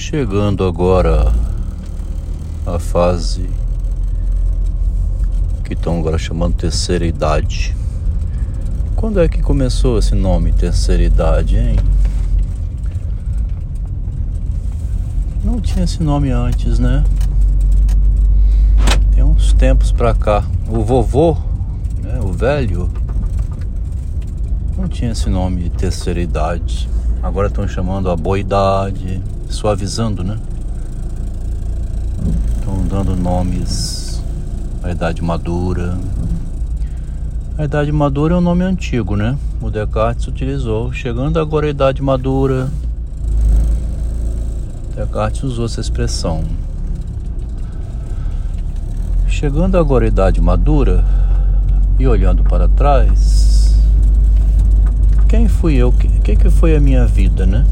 Chegando agora à fase que estão agora chamando terceira idade. Quando é que começou esse nome, terceira idade, hein? Não tinha esse nome antes, né? Tem uns tempos pra cá. O vovô, né, o velho, não tinha esse nome terceira idade. Agora estão chamando a boa idade, suavizando, né? Estão dando nomes à idade madura. A idade madura é um nome antigo, né? O Descartes utilizou. Chegando agora à idade madura, Descartes usou essa expressão. Chegando agora à idade madura e olhando para trás, quem fui eu? O que, que foi a minha vida, né?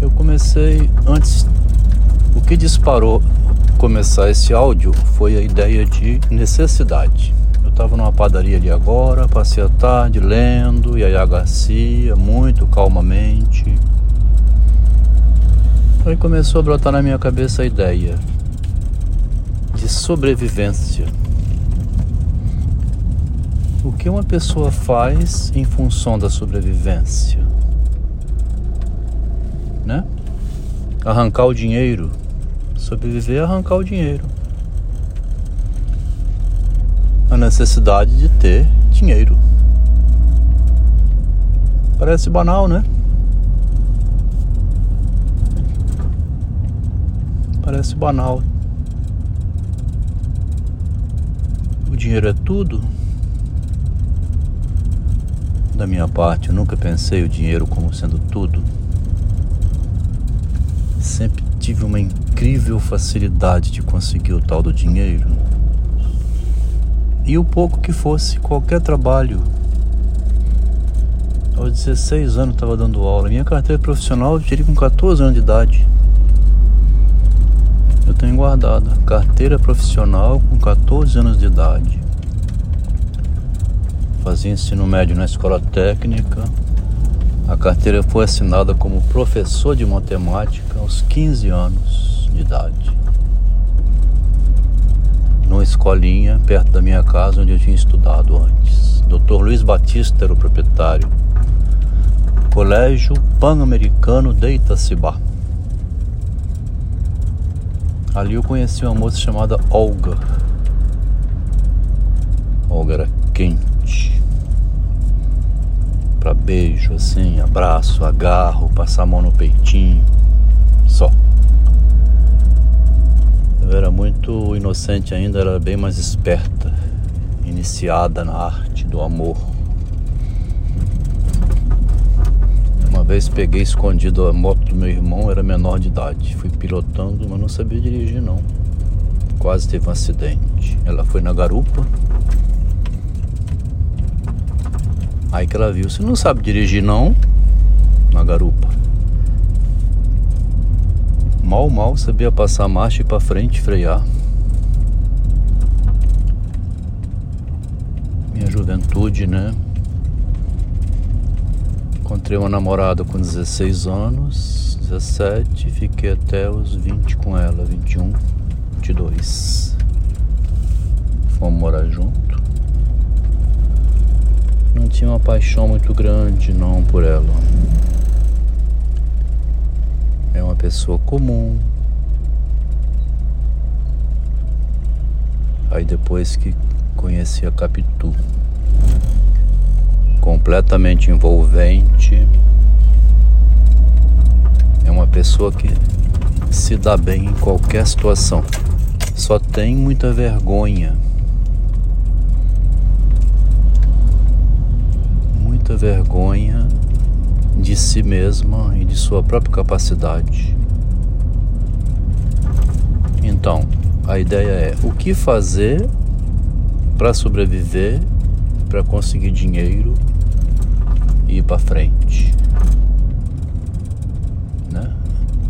Eu comecei antes. O que disparou começar esse áudio foi a ideia de necessidade. Eu estava numa padaria ali agora, passei a tarde lendo Yaya Garcia, muito calmamente. Aí começou a brotar na minha cabeça a ideia de sobrevivência o que uma pessoa faz em função da sobrevivência? Né? Arrancar o dinheiro. Sobreviver é arrancar o dinheiro. A necessidade de ter dinheiro. Parece banal, né? Parece banal. O dinheiro é tudo. Da minha parte, eu nunca pensei o dinheiro como sendo tudo. Sempre tive uma incrível facilidade de conseguir o tal do dinheiro. E o pouco que fosse, qualquer trabalho. Aos 16 anos estava dando aula. Minha carteira profissional eu tirei com 14 anos de idade. Eu tenho guardada. Carteira profissional com 14 anos de idade. Fazia ensino médio na escola técnica. A carteira foi assinada como professor de matemática aos 15 anos de idade. Numa escolinha perto da minha casa onde eu tinha estudado antes. Dr. Luiz Batista era o proprietário. Colégio Pan-Americano de Itacibá. Ali eu conheci uma moça chamada Olga. Olga era quente para beijo, assim, abraço, agarro, passar a mão no peitinho, só. Eu era muito inocente ainda, era bem mais esperta, iniciada na arte do amor. Uma vez peguei escondido a moto do meu irmão, era menor de idade. Fui pilotando, mas não sabia dirigir não. Quase teve um acidente. Ela foi na garupa, Aí que ela viu, você não sabe dirigir não, na garupa. Mal, mal sabia passar a marcha e para frente frear. Minha juventude, né? Encontrei uma namorada com 16 anos, 17, fiquei até os 20 com ela, 21, 22. Fomos morar junto não tinha uma paixão muito grande não por ela. É uma pessoa comum. Aí depois que conheci a Capitu, completamente envolvente. É uma pessoa que se dá bem em qualquer situação. Só tem muita vergonha muita vergonha de si mesma e de sua própria capacidade. Então, a ideia é o que fazer para sobreviver, para conseguir dinheiro e ir para frente. Né?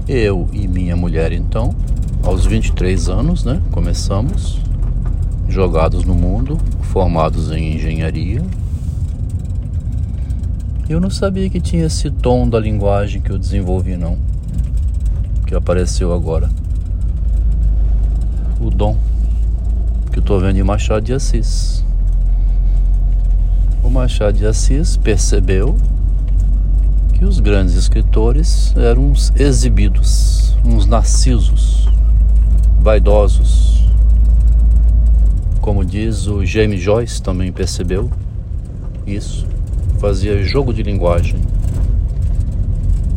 Eu e minha mulher, então, aos 23 anos, né, começamos, jogados no mundo, formados em engenharia, Eu não sabia que tinha esse tom da linguagem que eu desenvolvi, não. Que apareceu agora. O dom que eu estou vendo em Machado de Assis. O Machado de Assis percebeu que os grandes escritores eram uns exibidos, uns narcisos, vaidosos. Como diz o James Joyce, também percebeu isso fazia jogo de linguagem.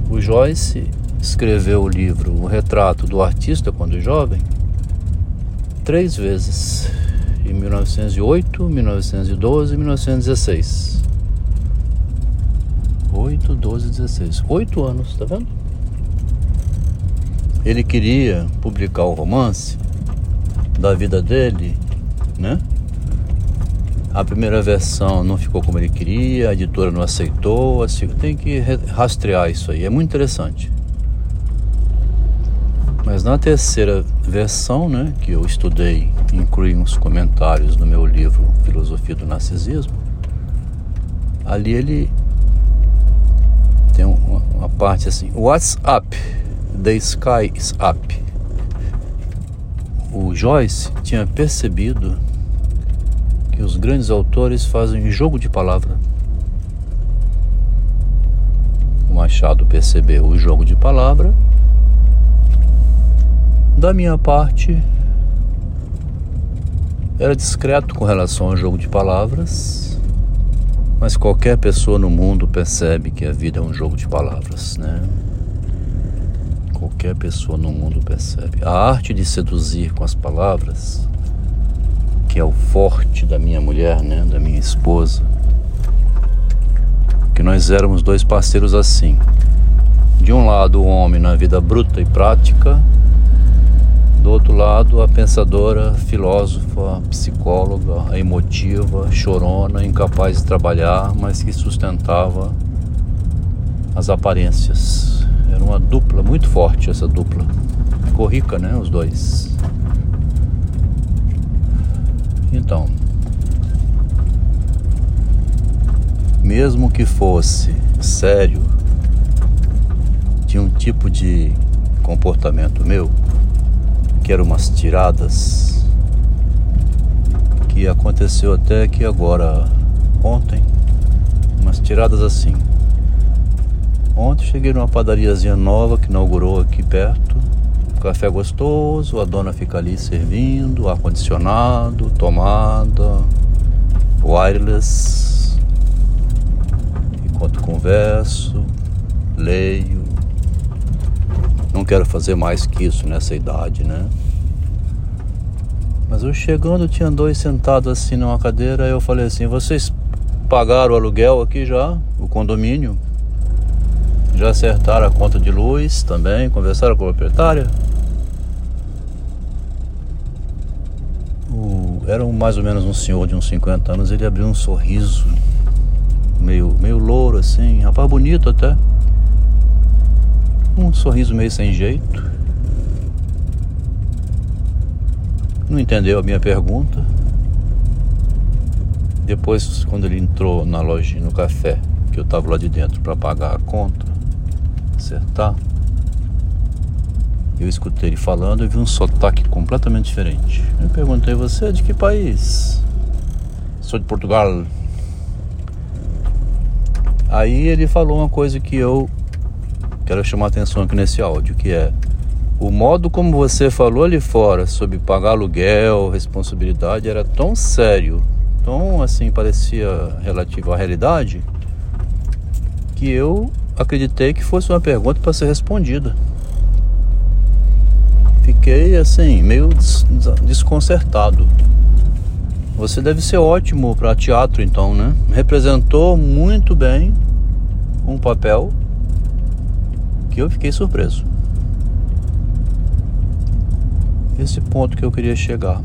O Joyce escreveu o livro O Retrato do Artista quando jovem três vezes, em 1908, 1912 e 1916. 8, 12, 16. Oito anos, tá vendo? Ele queria publicar o romance da vida dele, né? A primeira versão não ficou como ele queria, a editora não aceitou, assim, tem que rastrear isso aí, é muito interessante. Mas na terceira versão, né, que eu estudei, incluí uns comentários no meu livro Filosofia do Narcisismo, ali ele tem uma, uma parte assim, What's up? The sky is up. O Joyce tinha percebido que os grandes autores fazem jogo de palavra. O Machado percebeu o jogo de palavra. Da minha parte, era discreto com relação ao jogo de palavras, mas qualquer pessoa no mundo percebe que a vida é um jogo de palavras, né? Qualquer pessoa no mundo percebe. A arte de seduzir com as palavras que é o forte da minha mulher, né, da minha esposa. Que nós éramos dois parceiros assim. De um lado, o homem na vida bruta e prática, do outro lado, a pensadora, filósofa, psicóloga, emotiva, chorona, incapaz de trabalhar, mas que sustentava as aparências. Era uma dupla muito forte essa dupla. Ficou rica, né, os dois. Então, mesmo que fosse sério, tinha um tipo de comportamento meu, que eram umas tiradas, que aconteceu até que agora, ontem, umas tiradas assim. Ontem cheguei numa padariazinha nova que inaugurou aqui perto café gostoso, a dona fica ali servindo, ar-condicionado, tomada, wireless. Enquanto converso, leio. Não quero fazer mais que isso nessa idade, né? Mas eu chegando, tinha dois sentados assim numa cadeira, eu falei assim: vocês pagaram o aluguel aqui já? O condomínio? Já acertaram a conta de luz também? Conversaram com a proprietária? Era mais ou menos um senhor de uns 50 anos, ele abriu um sorriso, meio, meio louro assim, rapaz bonito até. Um sorriso meio sem jeito. Não entendeu a minha pergunta. Depois, quando ele entrou na loja, no café, que eu estava lá de dentro para pagar a conta, acertar, eu escutei ele falando e vi um sotaque completamente diferente. Eu perguntei: Você é de que país? Sou de Portugal. Aí ele falou uma coisa que eu quero chamar atenção aqui nesse áudio, que é o modo como você falou ali fora sobre pagar aluguel, responsabilidade era tão sério, tão assim parecia relativo à realidade, que eu acreditei que fosse uma pergunta para ser respondida fiquei assim, meio des desconcertado. Você deve ser ótimo para teatro, então, né? Representou muito bem um papel que eu fiquei surpreso. Esse ponto que eu queria chegar.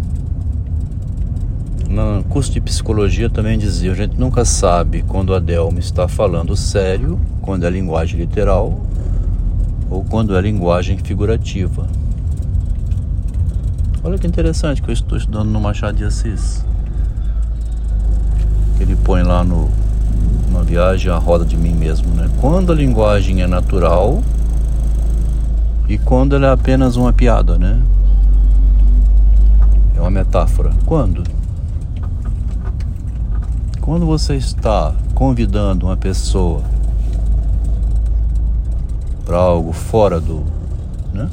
No curso de psicologia também dizia: a gente nunca sabe quando a Delma está falando sério, quando é linguagem literal, ou quando é linguagem figurativa. Olha que interessante que eu estou estudando no Machado de Assis. Que ele põe lá no, uma viagem à roda de mim mesmo, né? Quando a linguagem é natural e quando ela é apenas uma piada, né? É uma metáfora. Quando? Quando você está convidando uma pessoa para algo fora do, né?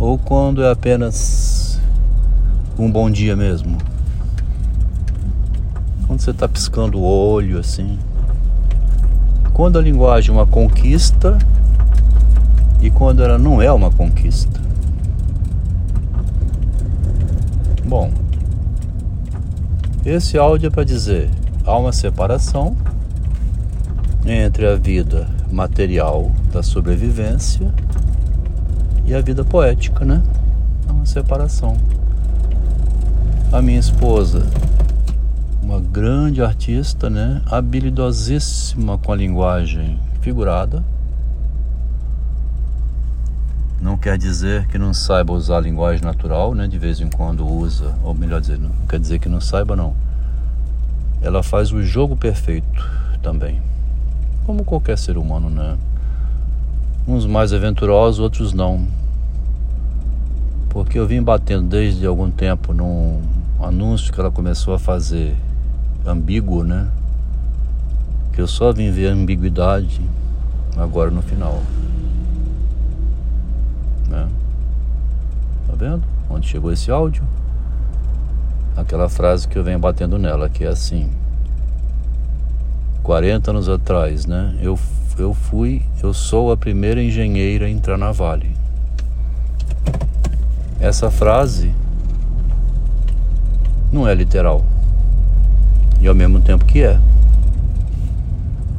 Ou quando é apenas um bom dia mesmo. Quando você está piscando o olho assim. Quando a linguagem é uma conquista e quando ela não é uma conquista. Bom, esse áudio é para dizer: há uma separação entre a vida material da sobrevivência e a vida poética, né? Há uma separação. A minha esposa, uma grande artista, né? Habilidosíssima com a linguagem figurada. Não quer dizer que não saiba usar a linguagem natural, né? De vez em quando usa, ou melhor dizer, não quer dizer que não saiba, não. Ela faz o jogo perfeito também. Como qualquer ser humano, né? Uns mais aventurosos, outros não. Porque eu vim batendo desde algum tempo num anúncio que ela começou a fazer ambíguo, né? Que eu só vim ver a ambiguidade agora no final. Né? Tá vendo? Onde chegou esse áudio? Aquela frase que eu venho batendo nela, que é assim. 40 anos atrás, né? Eu, eu fui, eu sou a primeira engenheira a entrar na Vale. Essa frase não é literal e ao mesmo tempo que é.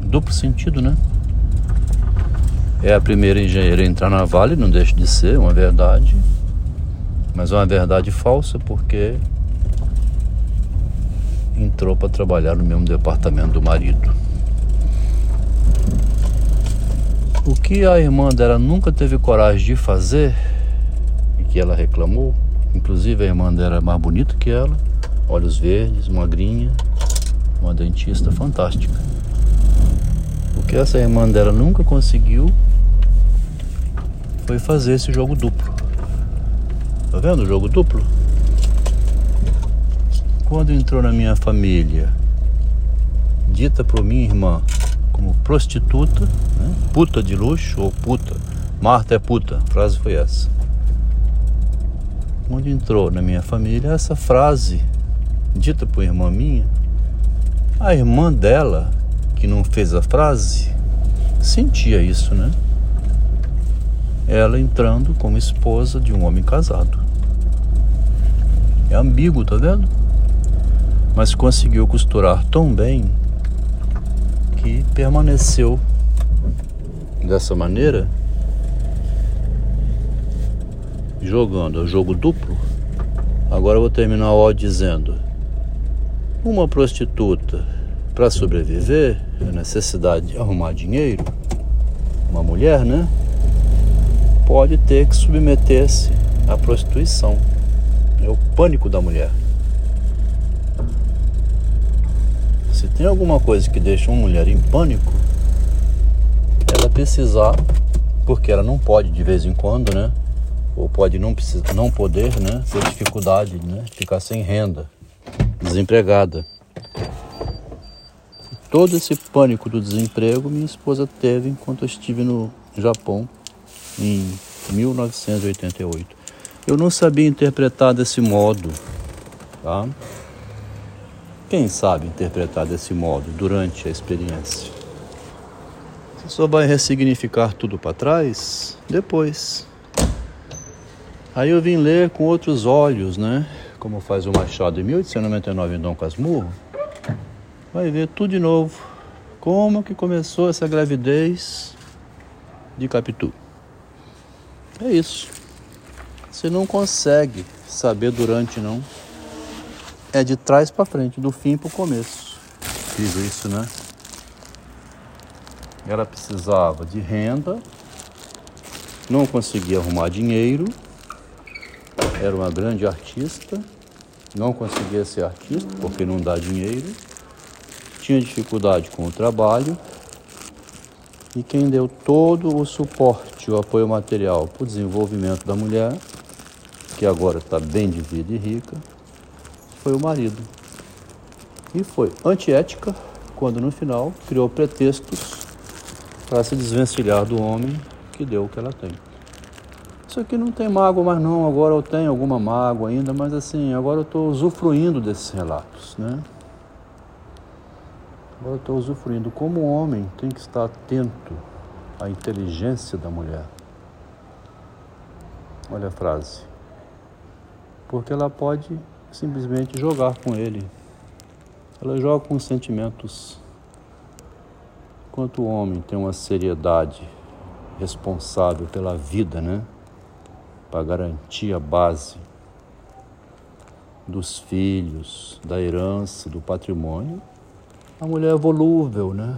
Duplo sentido, né? É a primeira engenheira a entrar na Vale, não deixa de ser uma verdade, mas é uma verdade falsa porque entrou para trabalhar no mesmo departamento do marido. O que a irmã dela nunca teve coragem de fazer e que ela reclamou, inclusive a irmã dela é mais bonita que ela, olhos verdes, magrinha, uma dentista fantástica. O que essa irmã dela nunca conseguiu foi fazer esse jogo duplo. Tá vendo o jogo duplo? Quando entrou na minha família, dita por minha irmã como prostituta, né? puta de luxo ou puta, Marta é puta, a frase foi essa. Quando entrou na minha família, essa frase, dita por irmã minha, a irmã dela, que não fez a frase, sentia isso, né? Ela entrando como esposa de um homem casado. É ambíguo, tá vendo? Mas conseguiu costurar tão bem que permaneceu dessa maneira, jogando o jogo duplo. Agora eu vou terminar o dizendo uma prostituta, para sobreviver, a necessidade de arrumar dinheiro, uma mulher, né? Pode ter que submeter-se à prostituição. É o pânico da mulher. Se tem alguma coisa que deixa uma mulher em pânico, ela precisar, porque ela não pode de vez em quando, né? Ou pode não, precisar, não poder, né? Ter dificuldade, né? Ficar sem renda desempregada. Todo esse pânico do desemprego minha esposa teve enquanto eu estive no Japão em 1988. Eu não sabia interpretar desse modo, tá? Quem sabe interpretar desse modo durante a experiência? Você só vai ressignificar tudo para trás depois. Aí eu vim ler com outros olhos, né? como faz o Machado em 1899 em Dom Casmurro, vai ver tudo de novo. Como que começou essa gravidez de Capitu. É isso. Você não consegue saber durante, não. É de trás para frente, do fim para o começo. Fiz isso, né? Ela precisava de renda, não conseguia arrumar dinheiro era uma grande artista, não conseguia ser artista porque não dá dinheiro, tinha dificuldade com o trabalho e quem deu todo o suporte, o apoio material para o desenvolvimento da mulher, que agora está bem de vida e rica, foi o marido. E foi antiética quando no final criou pretextos para se desvencilhar do homem que deu o que ela tem. Isso aqui não tem mágoa mais não, agora eu tenho alguma mágoa ainda, mas assim, agora eu estou usufruindo desses relatos, né? Agora eu estou usufruindo. Como homem tem que estar atento à inteligência da mulher. Olha a frase. Porque ela pode simplesmente jogar com ele. Ela joga com sentimentos. Enquanto o homem tem uma seriedade responsável pela vida, né? Para garantir a base dos filhos, da herança, do patrimônio, a mulher é volúvel, né?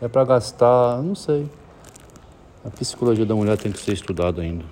É para gastar, não sei. A psicologia da mulher tem que ser estudada ainda.